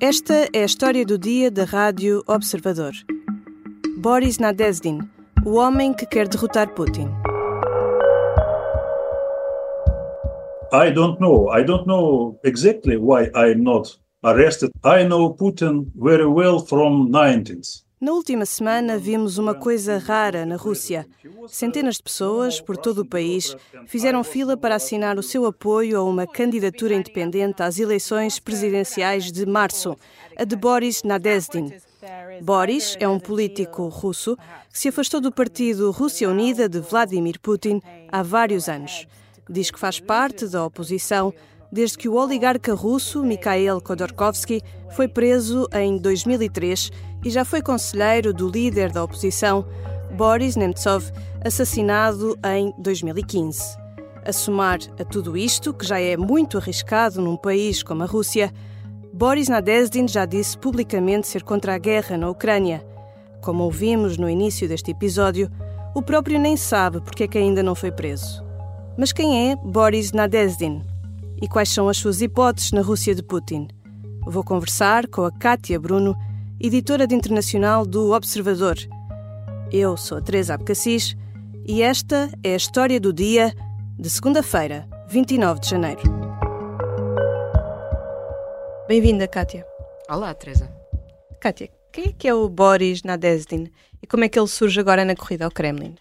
Esta é a história do dia da Rádio Observador. Boris Nadezhdin, o homem que quer derrotar Putin. I don't know. I don't know exactly why I'm not arrested. I know Putin very well from 90s. Na última semana vimos uma coisa rara na Rússia. Centenas de pessoas por todo o país fizeram fila para assinar o seu apoio a uma candidatura independente às eleições presidenciais de março, a de Boris Nadezhdin. Boris é um político russo que se afastou do partido Rússia Unida de Vladimir Putin há vários anos. Diz que faz parte da oposição desde que o oligarca russo Mikhail Khodorkovsky foi preso em 2003 e já foi conselheiro do líder da oposição, Boris Nemtsov, assassinado em 2015. A somar a tudo isto, que já é muito arriscado num país como a Rússia, Boris Nadezhdin já disse publicamente ser contra a guerra na Ucrânia. Como ouvimos no início deste episódio, o próprio nem sabe porque é que ainda não foi preso. Mas quem é Boris Nadezhdin? E quais são as suas hipóteses na Rússia de Putin? Vou conversar com a Kátia Bruno, editora de internacional do Observador. Eu sou a Teresa Abcacis e esta é a história do dia de segunda-feira, 29 de janeiro. Bem-vinda, Kátia. Olá, Teresa. Kátia, quem é que é o Boris Nadezhdin e como é que ele surge agora na corrida ao Kremlin?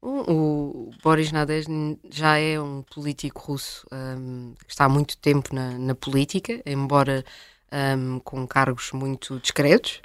O, Boris Nadezhdin já é um político russo um, que está há muito tempo na, na política, embora um, com cargos muito discretos.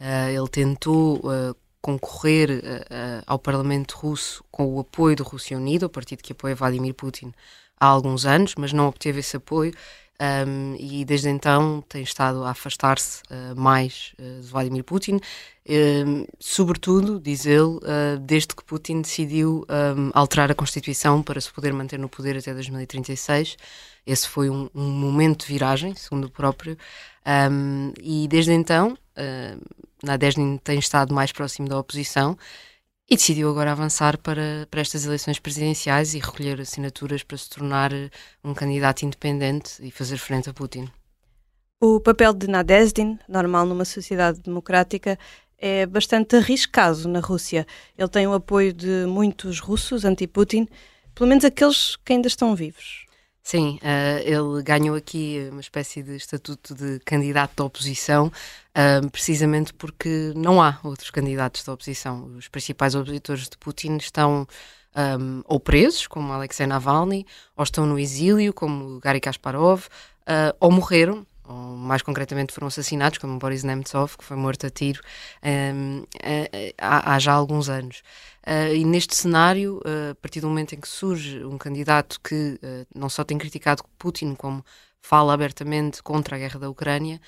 Uh, ele tentou uh, concorrer uh, ao Parlamento russo com o apoio do Rússia Unida, o partido que apoia Vladimir Putin, há alguns anos, mas não obteve esse apoio. Um, e desde então tem estado a afastar-se uh, mais uh, de Vladimir Putin, uh, sobretudo, diz ele, desde que Putin decidiu um, alterar a Constituição para se poder manter no poder até 2036. Esse foi um, um momento de viragem, segundo o próprio, e desde então uh, Nadezhdin tem estado mais próximo da oposição e decidiu agora avançar para, para estas eleições presidenciais e recolher assinaturas para se tornar eh, um candidato independente e fazer frente a Putin. O papel de Nadezhdin, normal numa sociedade democrática, é bastante arriscado na Rússia. Ele tem o apoio de muitos russos anti-Putin, pelo menos aqueles que ainda estão vivos. Sim, uh, ele ganhou aqui uma espécie de estatuto de candidato da oposição, uh, precisamente porque não há outros candidatos da oposição. Os principais opositores de Putin estão um, ou presos, como Alexei Navalny, ou estão no exílio, como Gary Kasparov, uh, ou morreram, ou mais concretamente foram assassinados, como Boris Nemtsov, que foi morto a tiro um, há, há já alguns anos. Uh, e neste cenário, uh, a partir do momento em que surge um candidato que uh, não só tem criticado Putin, como fala abertamente contra a guerra da Ucrânia,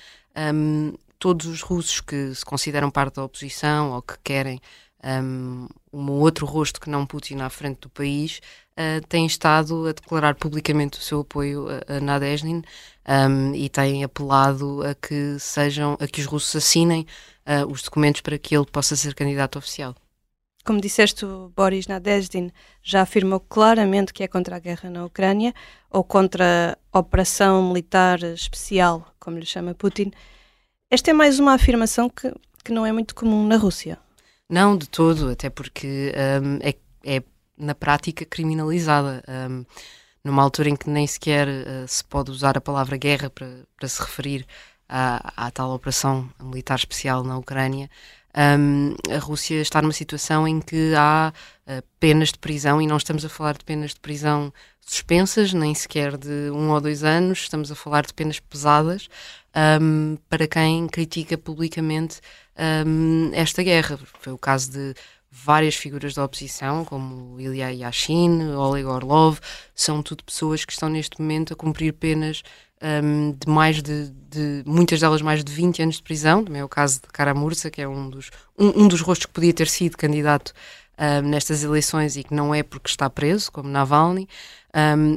um, todos os russos que se consideram parte da oposição ou que querem um, um outro rosto que não Putin à frente do país, têm estado a declarar publicamente o seu apoio a, a Nadezhdin um, e têm apelado a que sejam, a que os russos assinem os documentos para que ele possa ser candidato oficial. Como disseste, o Boris Nadezhdin já afirmou claramente que é contra a guerra na Ucrânia ou contra a operação militar especial, como lhe chama Putin. Esta é mais uma afirmação que, que não é muito comum na Rússia. Não, de todo, até porque um, é, é, na prática criminalizada. Um, numa altura em que nem sequer uh, se pode usar a palavra guerra para, para se referir à, à tal operação militar especial na Ucrânia, um, a Rússia está numa situação em que há uh, penas de prisão, e não estamos a falar de penas de prisão suspensas, nem sequer de um ou dois anos, estamos a falar de penas pesadas um, para quem critica publicamente um, esta guerra. Foi o caso de várias figuras da oposição, como Ilya Yashin, Oleg Orlov, são tudo pessoas que estão neste momento a cumprir penas um, de mais de, de, muitas delas mais de 20 anos de prisão, também é o caso de Karamursa, que é um dos, um, um dos rostos que podia ter sido candidato um, nestas eleições e que não é porque está preso, como Navalny,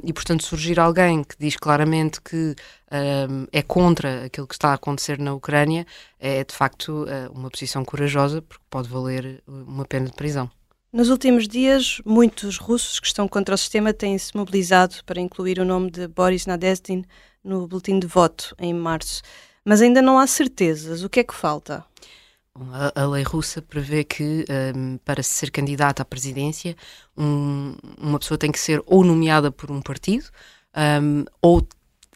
e portanto surgir alguém que diz claramente que um, é contra aquilo que está a acontecer na Ucrânia é de facto uh, uma posição corajosa, porque pode valer uma pena de prisão. Nos últimos dias, muitos russos que estão contra o sistema têm-se mobilizado para incluir o nome de Boris Nadezhdin no boletim de voto em março. Mas ainda não há certezas. O que é que falta? A, a lei russa prevê que, um, para ser candidata à presidência, um, uma pessoa tem que ser ou nomeada por um partido um, ou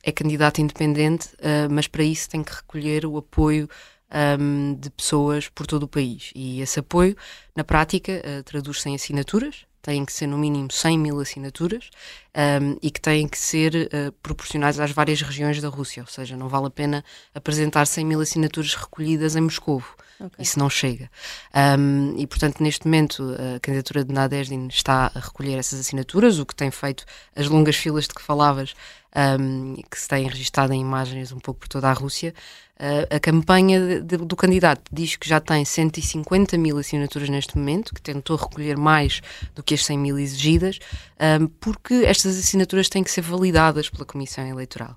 é candidata independente, uh, mas para isso tem que recolher o apoio um, de pessoas por todo o país. E esse apoio, na prática, uh, traduz-se em assinaturas, têm que ser no mínimo 100 mil assinaturas um, e que têm que ser uh, proporcionais às várias regiões da Rússia, ou seja, não vale a pena apresentar 100 mil assinaturas recolhidas em Moscou. Okay. Isso não chega. Um, e, portanto, neste momento, a candidatura de Nadezhdin está a recolher essas assinaturas, o que tem feito as longas filas de que falavas, um, que se têm registado em imagens um pouco por toda a Rússia, a campanha de, do candidato diz que já tem 150 mil assinaturas neste momento, que tentou recolher mais do que as 100 mil exigidas, porque estas assinaturas têm que ser validadas pela Comissão Eleitoral.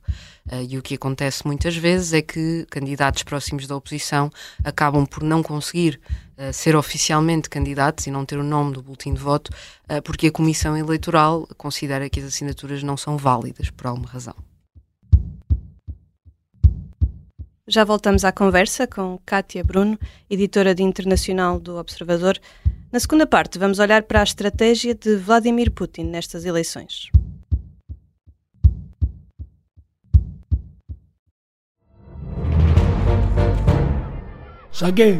Uh, e o que acontece muitas vezes é que candidatos próximos da oposição acabam por não conseguir uh, ser oficialmente candidatos e não ter o nome do boletim de voto, uh, porque a Comissão Eleitoral considera que as assinaturas não são válidas por alguma razão. Já voltamos à conversa com Kátia Bruno, editora de internacional do Observador. Na segunda parte, vamos olhar para a estratégia de Vladimir Putin nestas eleições. Saguei.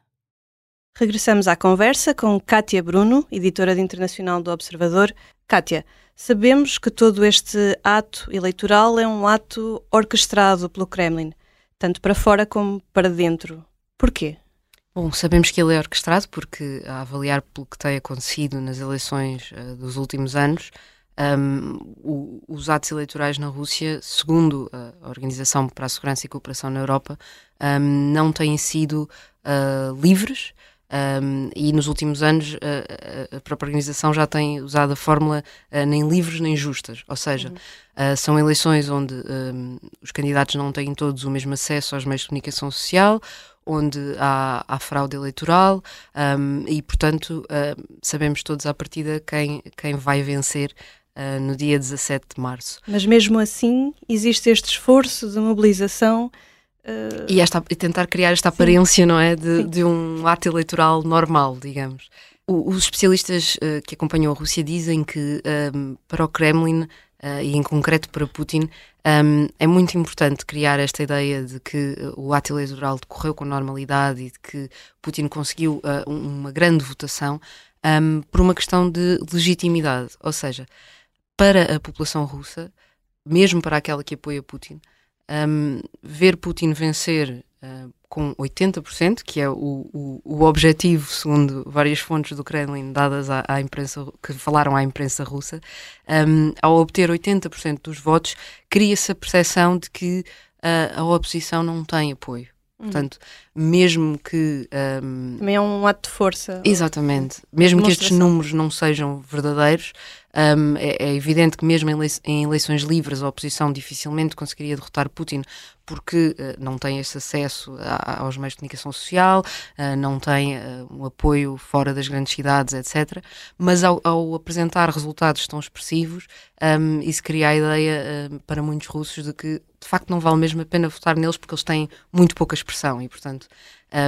Regressamos à conversa com Kátia Bruno, editora de internacional do Observador. Kátia, Sabemos que todo este ato eleitoral é um ato orquestrado pelo Kremlin, tanto para fora como para dentro. Porquê? Bom, sabemos que ele é orquestrado porque, a avaliar pelo que tem acontecido nas eleições uh, dos últimos anos, um, o, os atos eleitorais na Rússia, segundo a Organização para a Segurança e Cooperação na Europa, um, não têm sido uh, livres um, e nos últimos anos a, a, própria organização já tem usado a fórmula uh, nem livres nem justas, ou seja, uhum. uh, são eleições onde um, os candidatos não têm todos o mesmo acesso aos meios de comunicação social, onde há, há fraude eleitoral um, e, portanto, uh, sabemos todos à partida quem, quem vai vencer no dia 17 de março. Mas mesmo assim existe este esforço de mobilização Uh... E, esta, e tentar criar esta aparência, Sim. não é? De, de, um ato eleitoral normal, digamos. O, os especialistas uh, que acompanham a Rússia dizem que um, para o Kremlin, uh, e em concreto para Putin, um, é muito importante criar esta ideia de que o ato eleitoral decorreu com normalidade e de que Putin conseguiu uma grande votação um, por uma questão de legitimidade. Ou seja, para a população russa, mesmo para aquela que apoia Putin, um, ver Putin vencer uh, com 80%, que é o, o, o, objetivo, segundo várias fontes do Kremlin dadas à, à imprensa, que falaram à imprensa russa, um, ao obter 80% dos votos, cria-se a percepção de que uh, a oposição não tem apoio. Uhum. Portanto, mesmo que. Um, Também é um ato de força. Exatamente. Mesmo que estes números não sejam verdadeiros, um, é, é, evidente que, mesmo em, eleições livres, a oposição dificilmente conseguiria derrotar Putin porque uh, não tem esse acesso a, aos meios de comunicação social, uh, não tem uh, um apoio fora das grandes cidades, etc. Mas ao, ao apresentar resultados tão expressivos, um, isso cria a ideia para muitos russos de que de facto não vale mesmo a pena votar neles porque eles têm muito pouca expressão e, portanto,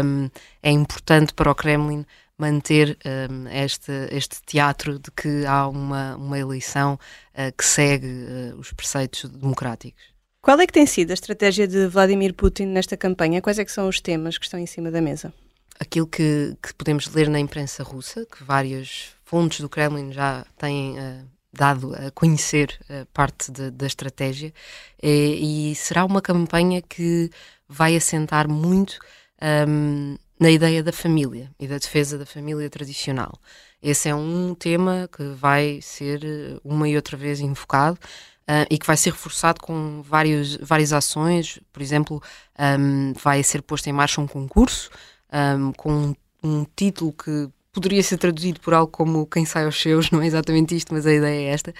um, é importante para o Kremlin manter um, este, este teatro de que há uma, uma eleição uh, que segue uh, os preceitos democráticos. Qual é que tem sido a estratégia de Vladimir Putin nesta campanha? Quais é que são os temas que estão em cima da mesa? Aquilo que, que podemos ler na imprensa russa, que várias fontes do Kremlin já têm uh, dado a conhecer parte de, da estratégia, é, e será uma campanha que vai assentar muito um, na ideia da família e da defesa da família tradicional. Esse é um tema que vai ser eh, uma e outra vez invocado. uh, e que vai ser reforçado com vários, várias ações. Por exemplo, um, vai ser posto em marcha um concurso um, com um título que poderia ser traduzido por algo como quem sai aos seus, não é exatamente isto, mas a ideia é esta,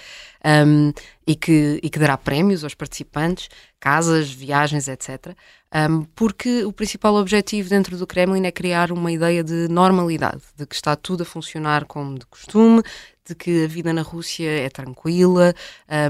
um, e, que, e que dará prémios aos participantes, casas, viagens, etc. Um, porque o principal objetivo dentro do Kremlin é criar uma ideia de normalidade, de que está tudo a funcionar como de costume, de que a vida na Rússia é tranquila,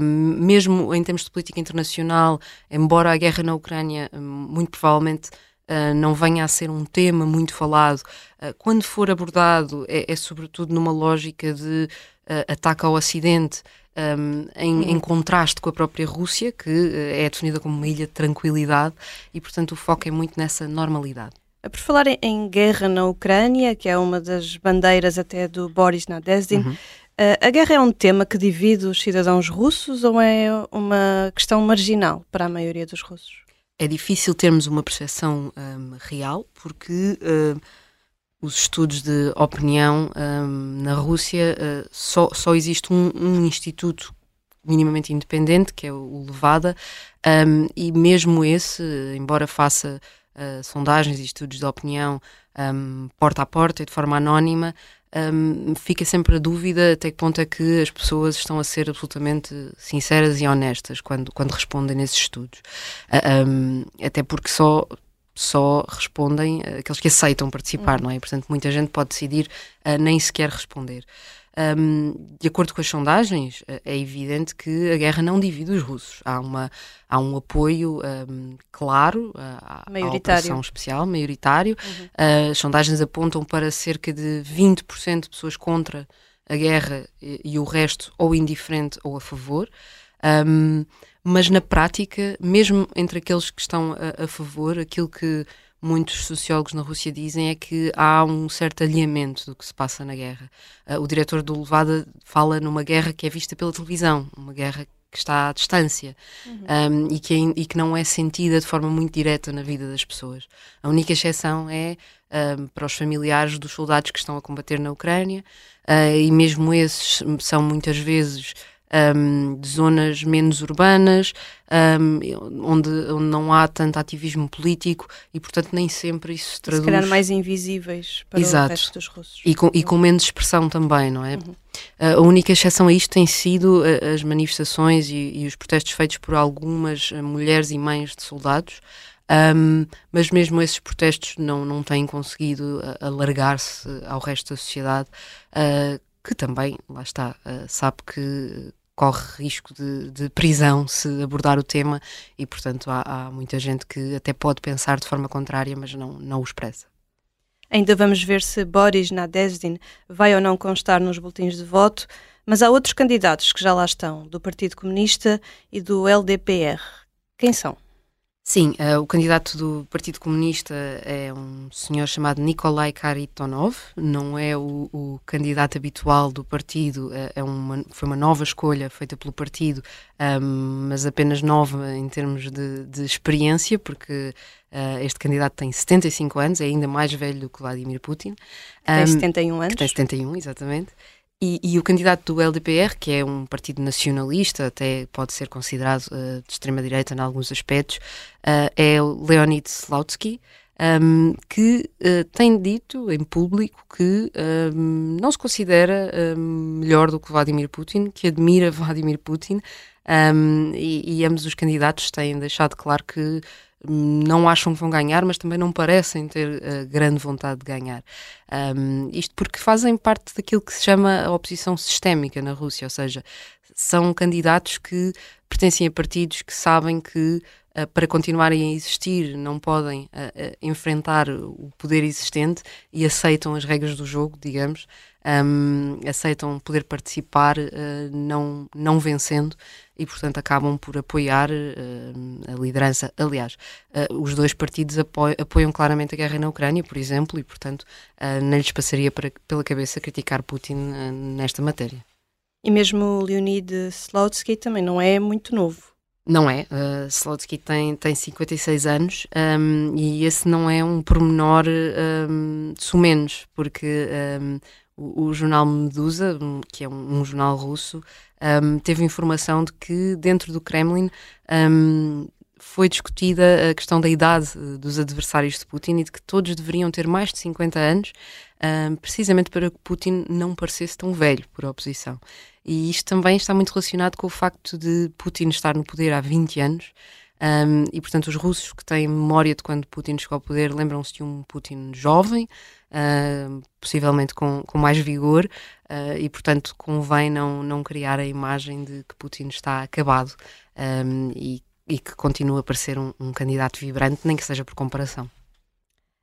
um, mesmo em termos de política internacional, embora a guerra na Ucrânia muito provavelmente uh, não venha a ser um tema muito falado, uh, quando for abordado é, é, sobretudo numa lógica de uh, ataque ao Ocidente, um, em, uhum. em, contraste com a própria Rússia, que é definida como uma ilha de tranquilidade, e portanto o foco é muito nessa normalidade. Por falar em, em guerra na Ucrânia, que é uma das bandeiras até do Boris Nadezhdin, uhum. a guerra é um tema que divide os cidadãos russos ou é uma questão marginal para a maioria dos russos? É difícil termos uma percepção um, real, porque uh, os estudos de opinião um, na Rússia uh, só, só existe um, um, instituto minimamente independente, que é o Levada, hum, e mesmo esse, embora faça uh, sondagens e estudos de opinião hum, porta a porta e de forma anónima, um, fica sempre a dúvida até que ponto é que as pessoas estão a ser absolutamente sinceras e honestas quando, quando respondem nesses estudos. Uh, um, até porque só só respondem aqueles que aceitam participar, uhum. não é? Portanto, muita gente pode decidir uh, nem sequer responder. Um, de acordo com as sondagens, eh, é evidente que a guerra não divide os russos. Há, uma, há um apoio um, claro à, à, operação especial, maioritário. Uhum. Uh, as sondagens apontam para cerca de 20% de pessoas contra a guerra e, e, o resto ou indiferente ou a favor. Um, mas na prática, mesmo entre aqueles que estão a, a favor, aquilo que muitos sociólogos na Rússia dizem é que há um certo alinhamento do que se passa na guerra. Uh, o diretor do Levada fala numa guerra que é vista pela televisão, uma guerra que está à distância uhum. um, e, que é, e, que não é sentida de forma muito direta na vida das pessoas. A única exceção é um, para os familiares dos soldados que estão a combater na Ucrânia, uh, e mesmo esses são muitas vezes um, de zonas menos urbanas, um, onde, onde, não há tanto ativismo político e, portanto, nem sempre isso se traduz. Se calhar mais invisíveis para Exato. o resto dos russos. E com, e com menos expressão também, não é? Uhum. A única exceção a isto tem sido as manifestações e, e os protestos feitos por algumas mulheres e mães de soldados. Um, mas mesmo esses protestos não, não têm conseguido alargar-se ao resto da sociedade, uh, que também, lá está, uh, sabe que corre risco de, de, prisão se abordar o tema e, portanto, há, há, muita gente que até pode pensar de forma contrária, mas não, não o expressa. Ainda vamos ver se Boris Nadezhdin vai ou não constar nos boletins de voto, mas há outros candidatos que já lá estão, do Partido Comunista e do LDPR. Quem são? Sim, uh, o candidato do Partido Comunista é um senhor chamado Nikolai Karitonov, não é o, o candidato habitual do partido, é, é uma, foi uma nova escolha feita pelo partido, um, mas apenas nova em termos de, de experiência, porque uh, este candidato tem 75 anos, é ainda mais velho do que Vladimir Putin. Um, tem 71 anos. Que tem 71, exatamente. E, e, o candidato do LDPR, que é um partido nacionalista, até pode ser considerado uh, de extrema-direita em alguns aspectos, uh, é o Leonid Slutsky, um, que uh, tem dito em público que um, não se considera um, melhor do que Vladimir Putin, que admira Vladimir Putin, e, e ambos os candidatos têm deixado claro que não acham que vão ganhar, mas também não parecem ter uh, grande vontade de ganhar. Um, isto porque fazem parte daquilo que se chama a oposição sistémica na Rússia, ou seja, são candidatos que pertencem a partidos que sabem que uh, para continuarem a existir não podem uh, enfrentar o poder existente e aceitam as regras do jogo, digamos, um, aceitam poder participar não, não vencendo e, portanto, acabam por apoiar uh, a liderança. Aliás, uh, os dois partidos apoiam, apoiam, claramente a guerra na Ucrânia, por exemplo, e, portanto, uh, não lhes passaria para, pela cabeça criticar Putin nesta matéria. E mesmo Leonid Slotsky também não é muito novo. Não é. Uh, Slotsky tem, tem 56 anos um, e esse não é um pormenor um, sumenos, porque um, o, o, jornal Medusa, que é um, um jornal russo, um, teve informação de que dentro do Kremlin um, foi discutida a questão da idade eh, dos adversários de Putin e de que todos deveriam ter mais de 50 anos, um, precisamente para que Putin não parecesse tão velho por oposição. E isto também está muito relacionado com o facto de Putin estar no poder há 20 anos. Um, e, portanto, os russos que têm memória de quando Putin chegou ao poder lembram-se de um Putin jovem, uh, possivelmente com, com mais vigor, uh, e, portanto, convém não, não criar a imagem de que Putin está acabado um, e, e, que continua a parecer um, um candidato vibrante, nem que seja por comparação.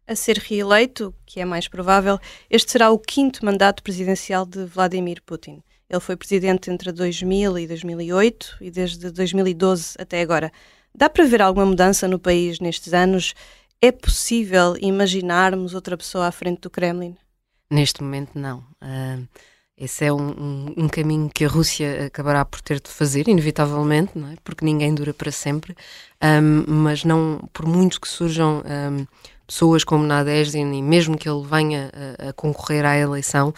A ser reeleito, que é mais provável, este será o quinto mandato presidencial de Vladimir Putin. Ele foi presidente entre 2000 e 2008 e desde 2012 até agora. Dá para ver alguma mudança no país nestes anos? É possível imaginarmos outra pessoa à frente do Kremlin? Neste momento, não. Uh, esse é um, um, um, caminho que a Rússia acabará por ter de fazer, inevitavelmente, é? porque ninguém dura para sempre. Um, mas não, por muito que surjam pessoas como Nadezhdin e mesmo que ele venha a, a concorrer à eleição,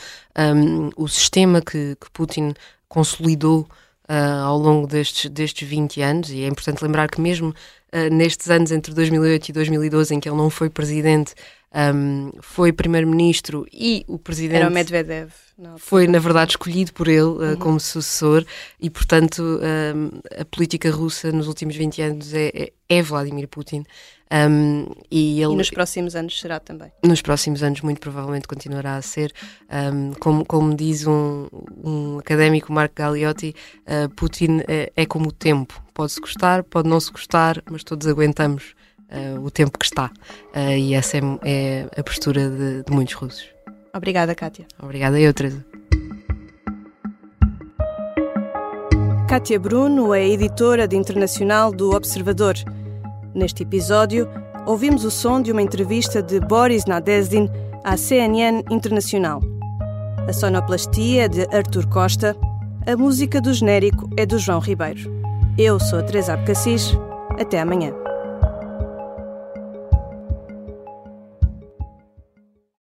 o sistema que, que Putin consolidou uh, ao longo destes, destes 20 anos, e é importante lembrar que mesmo uh, nestes anos entre 2008 e 2012, em que ele não foi presidente, um, foi primeiro-ministro e o presidente. Era o Medvedev. Foi, na verdade, escolhido por ele uh, uhum. como sucessor, e, portanto, um, a política russa nos últimos 20 anos é, é, é Vladimir Putin. Um, e, ele, e, nos próximos anos será também. Nos próximos anos, muito provavelmente, continuará a ser. Um, como, como diz um, um académico, Marco Galliotti, uh, Putin é, é, como o tempo. Pode-se gostar, pode não se gostar, mas todos aguentamos uh, o tempo que está. Uh, e essa é, é, a postura de, de muitos russos. Obrigada, Kátia. Obrigada eu, Teresa. Kátia Bruno é editora de internacional do Observador. Neste episódio, ouvimos o som de uma entrevista de Boris Nadezhdin à CNN Internacional. A sonoplastia é de Artur Costa, a música do genérico é do João Ribeiro. Eu sou a Teresa Abcacis. Até amanhã.